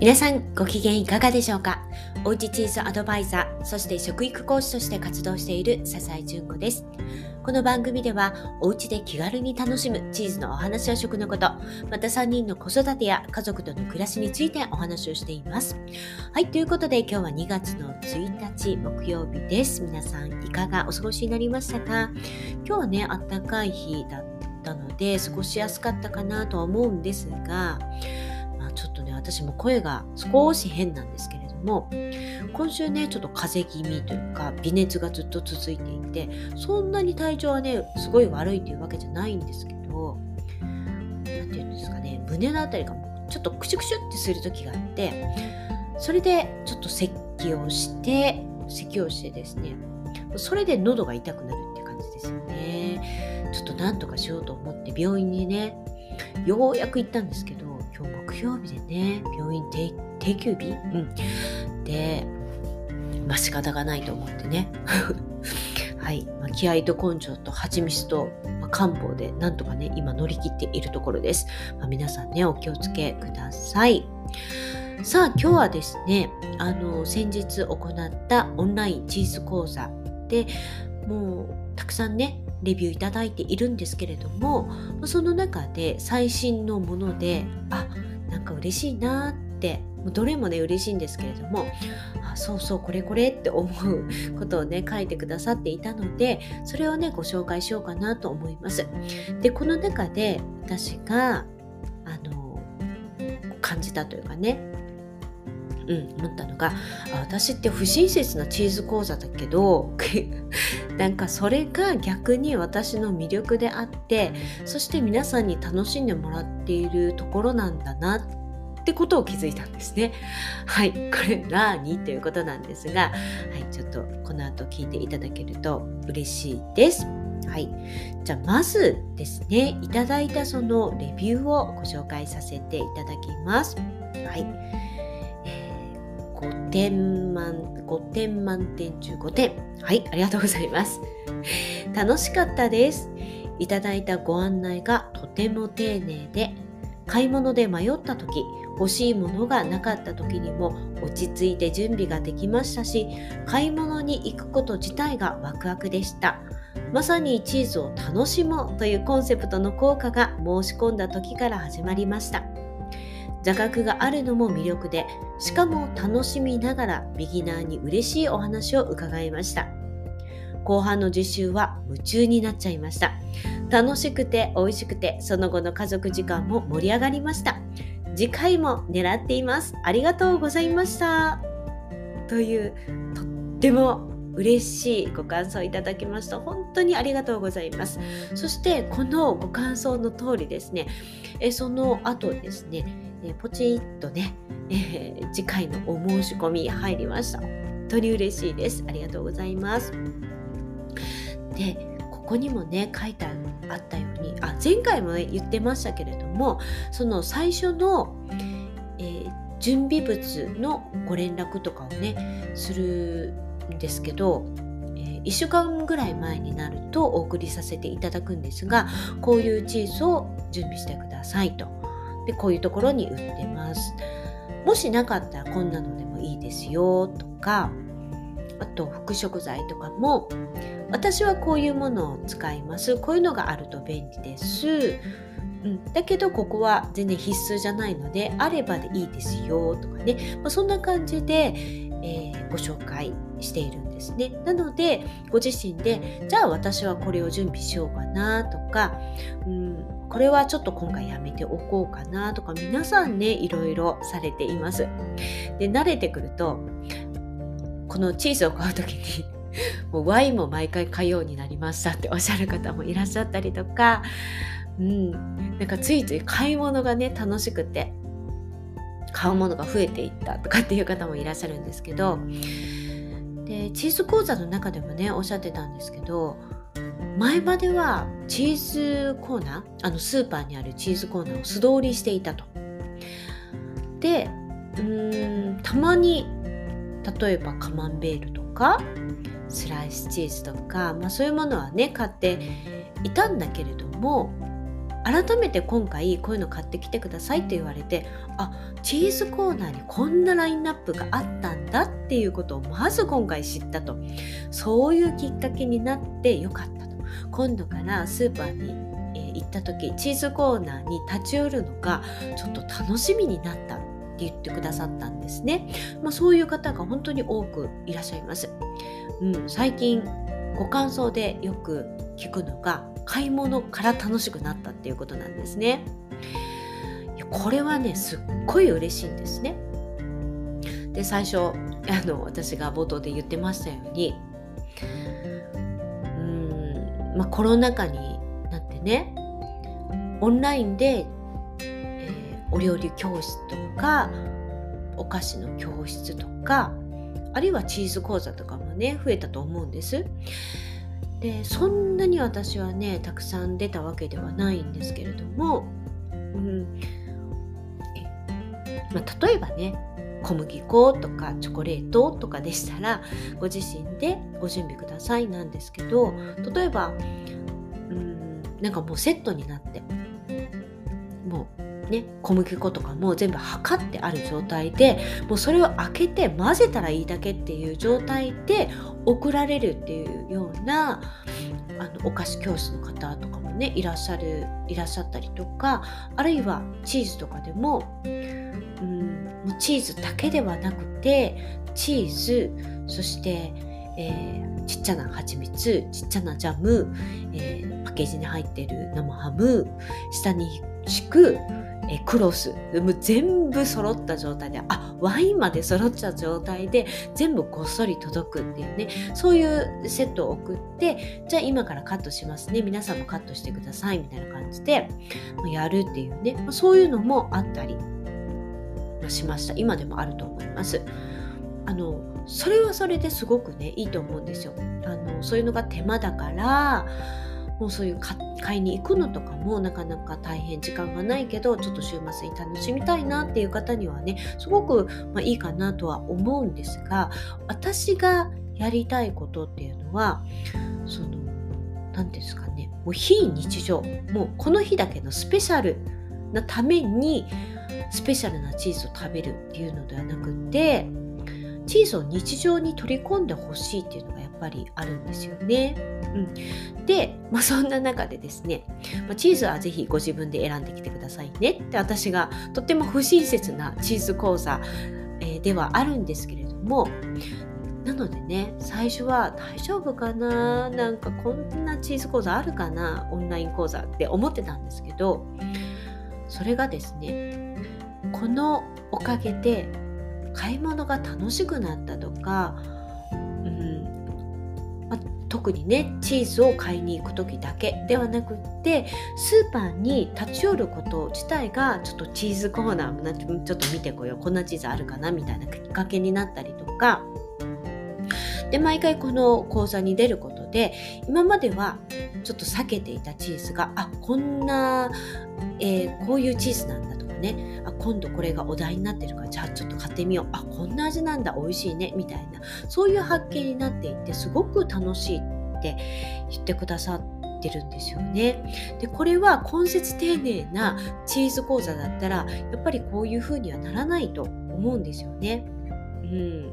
皆さんご機嫌いかがでしょうか？おうちチーズアドバイザー、そして食育講師として活動している笹井純子です。この番組ではおうちで気軽に楽しむチーズのお話や食のこと、また3人の子育てや家族との暮らしについてお話をしています。はい、ということで今日は2月の1日木曜日です。皆さんいかがお過ごしになりましたか？今日はね、あったかい日だったので過ごしやすかったかなとは思うんですが、私も声が少し変なんですけれども今週ねちょっと風邪気味というか微熱がずっと続いていてそんなに体調はねすごい悪いというわけじゃないんですけど何て言うんですかね胸の辺りがちょっとクシュクシュってする時があってそれでちょっと咳をして咳をしてですねそれで喉が痛くなるって感じですよね。ちょっとなんとかしようと思って病院にねようやく行ったんですけど曜日でね病院定休日、うん、でまあ仕方がないと思ってね。はい、まあ、気合と根性と蜂蜜と、まあ、漢方でなんとかね今乗り切っているところです、まあ、皆さんねお気をつけください。さあ今日はですねあの先日行ったオンラインチーズ講座。でもうたくさんねレビューいただいているんですけれどもその中で最新のものであなんか嬉しいなってどれもね嬉しいんですけれどもあそうそうこれこれって思うことをね書いてくださっていたのでそれをねご紹介しようかなと思います。でこの中で私があの感じたというかねうん、思ったのが私って不親切なチーズ講座だけど なんかそれが逆に私の魅力であってそして皆さんに楽しんでもらっているところなんだなってことを気づいたんですね。はい、これ何ということなんですが、はい、ちょっとこの後聞いていただけると嬉しいです。はい。じゃあ、まずですね、いただいたそのレビューをご紹介させていただきます。はい。5点満、5点満点中5点。はい、ありがとうございます。楽しかったです。いただいたご案内がとても丁寧で、買い物で迷った時、欲しいものがなかった時にも落ち着いて準備ができましたし、買い物に行くこと自体がワクワクでした。まさにチーズを楽しもうというコンセプトの効果が申し込んだ時から始まりました。座学があるのも魅力で、しかも楽しみながらビギナーに嬉しいお話を伺いました。後半の実習は夢中になっちゃいました。楽しくて美味しくて、その後の家族時間も盛り上がりました。次回も狙っています。ありがとうございました。という、とっても嬉しいご感想いただきました。本当にありがとうございます。そしてこのご感想の通りですね、えその後ですね、えポチッとね、えー、次回のお申し込み入りました。本当に嬉しいです。ありがとうございます。で、ここにもね、書いてあったように、あ、前回も、ね、言ってましたけれども、その最初の、えー、準備物のご連絡とかをね、するんですけど、1週間ぐらい前になるとお送りさせていただくんですがこういうチーズを準備してくださいとでこういうところに売ってます。もしなかったらこんなのでもいいですよとかあと副食材とかも私はこういうものを使います。こういうのがあると便利です、うん、だけどここは全然必須じゃないのであればでいいですよとかね、まあ、そんな感じで、えー、ご紹介しているんですね。なのでご自身でじゃあ私はこれを準備しようかなとか、うん、これはちょっと今回やめておこうかなとか皆さんねいろいろされています。で慣れてくるとこのチーズを買う時に もうワインも毎回買うようになりましたっておっしゃる方もいらっしゃったりとか、うん、なんかついつい買い物がね楽しくて買うものが増えていったとかっていう方もいらっしゃるんですけどでチーズ講座の中でもねおっしゃってたんですけど前まではチーズコーナーあのスーパーにあるチーズコーナーを素通りしていたと。でうんたまに例えばカマンベールとかスライスチーズとか、まあ、そういうものはね買っていたんだけれども改めて今回こういうの買ってきてくださいって言われてあチーズコーナーにこんなラインナップがあったんだっていうことをまず今回知ったとそういうきっかけになってよかったと。今度からスーパーに、行った時チーズコーナーに立ち寄るのがちょっと楽しみになったって言ってくださったんですね、まあ、そういう方が本当に多くいらっしゃいます、うん、最近ご感想でよく聞くのが買い物から楽しくなったっていうことなんですねこれはねすっごい嬉しいんですねで最初あの私が冒頭で言ってましたようにうんまあコロナ禍になってねオンラインでえお料理教室とかお菓子の教室とかあるいはチーズ講座とかもね増えたと思うんです。でそんなに私はねたくさん出たわけではないんですけれども、うん。まあ、例えばね小麦粉とかチョコレートとかでしたらご自身でご準備くださいなんですけど例えばうんなんかもうセットになってね、小麦粉とかも全部測ってある状態でもうそれを開けて混ぜたらいいだけっていう状態で送られるっていうようなあのお菓子教室の方とかもねいらっしゃるいらっしゃったりとかあるいはチーズとかでもうんもうチーズだけではなくてチーズそして、えー、ちっちゃな蜂蜜ちっちゃなジャム、えー、パッケージに入ってる生ハム下に敷くえクロス。もう全部揃った状態であワインまで揃った状態で全部ごっそり届くっていうね。そういうセットを送ってじゃあ今からカットしますね。皆さんもカットしてくださいみたいな感じでやるっていうね。そういうのもあったりしました。今でもあると思います。あのそれはそれですごくねいいと思うんですよ。あのそういうのが手間だからもうそういう買いに行くのとかもなかなか大変時間がないけどちょっと週末に楽しみたいなっていう方にはねすごく、まあ、いいかなとは思うんですが私がやりたいことっていうのはその何ですかねもう非日常もうこの日だけのスペシャルなためにスペシャルなチーズを食べるっていうのではなくてチーズを日常に取り込んでほしいっていうのがぱりあるんですよね。うん、で、まあ、そんな中でですね、まあ、チーズはぜひご自分で選んできてくださいね。って私がとっても不親切なチーズ講座、えー、ではあるんですけれどもなのでね最初は大丈夫かな？なんかこんなチーズ講座あるかな？オンライン講座って思ってたんですけどそれがですねこのおかげで買い物が楽しくなったとか、にねチーズを買いに行く時だけではなくってスーパーに立ち寄ること自体がちょっとチーズコーナーちょっと見てこよう。こんなチーズあるかなみたいなきっかけになったりとか。で毎回この講座に出ることで今まではちょっと避けていたチーズがあこんな、えー、こういうチーズなんだとかね。あ今度これがお題になってるからじゃあちょっと買ってみよう。あこんな味なんだ。美味しいね。みたいな。そういう発見になっていってすごく楽しいって言ってくださってるんですよね。でこれは根節丁寧なチーズ講座だったらやっぱりこういう風にはならないと思うんですよね。うん、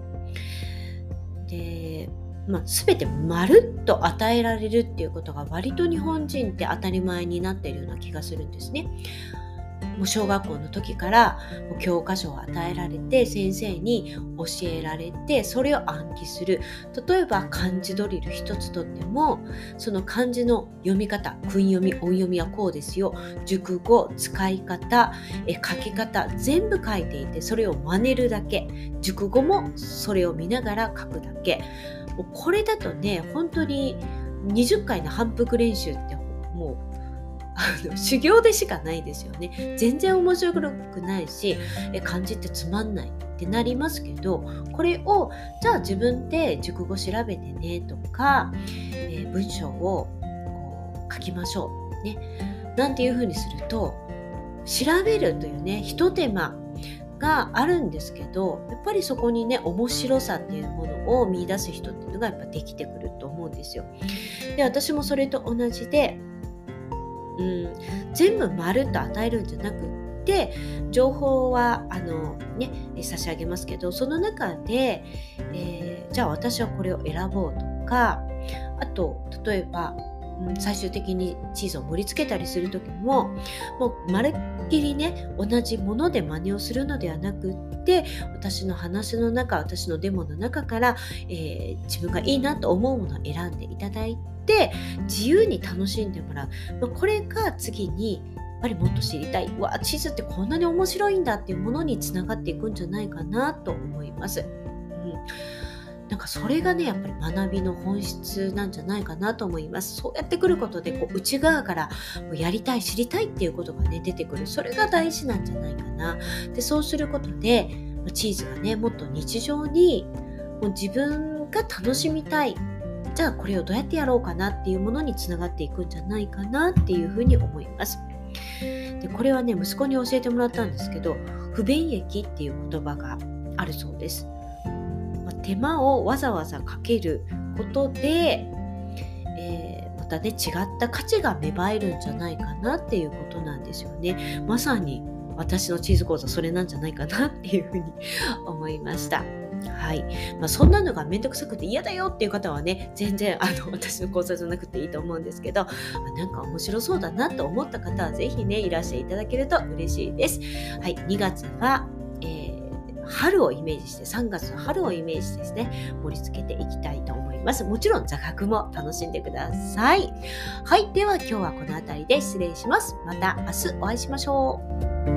でまあ、全てまるっと与えられるっていうことが割と日本人って当たり前になっているような気がするんですね。もう小学校の時から教科書を与えられて先生に教えられてそれを暗記する。例えば漢字ドリル一つとってもその漢字の読み方訓読み音読みはこうですよ。熟語使い方え書き方全部書いていてそれを真似るだけ。熟語もそれを見ながら書くだけ。これだとね本当に20回の反復練習ってもう あの修行でしかないですよね。全然面白くないし、え漢字ってつまんないってなりますけど、これをじゃあ自分で熟語調べてねとか、えー、文章をこう書きましょう。ね。なんていうふうにすると、調べるというね、ひと手間があるんですけど、やっぱりそこにね、面白さっていうものを見出す人っていうのがやっぱできてくると思うんですよ。で、私もそれと同じで、うん、全部丸と与えるんじゃなくって情報はあの、ね、差し上げますけどその中で、えー、じゃあ私はこれを選ぼうとかあと例えば最終的にチーズを盛り付けたりする時ももうまるっきりね同じもので真似をするのではなくって私の話の中私のデモの中から、えー、自分がいいなと思うものを選んでいただいて自由に楽しんでもらう。まあこれが次にやっぱりもっと知りたい。わチーズってこんなに面白いんだっていうものにつながっていくんじゃないかなと思います。うん。なんかそれがねやっぱり学びの本質なんじゃないかなと思います。そうやってくることでこう内側からやりたい知りたいっていうことがね出てくる。それが大事なんじゃないかな。でそうすることでチーズがねもっと日常にもう自分が楽しみたい。じゃあこれをどうやってやろうかなっていうものにつながっていくんじゃないかなっていうふうに思います。でこれはね息子に教えてもらったんですけど不便益っていう言葉があるそうです。ま手間をわざわざかけることで、えー、またね違った価値が芽生えるんじゃないかなっていうことなんですよね。まさに私のチーズ講座それなんじゃないかなっていうふうに思いました。はい。まあ、そんなのがめんどくさくて嫌だよっていう方はね、全然あの 私の講座じゃなくていいと思うんですけど、まあ、なんか面白そうだなと思った方はぜひね、いらしていただけると嬉しいです。はい。2月は、春をイメージして、3月の春をイメージですね、盛り付けていきたいと思います。もちろん座学も楽しんでください。はい。では今日はこの辺りで失礼します。また明日お会いしましょう。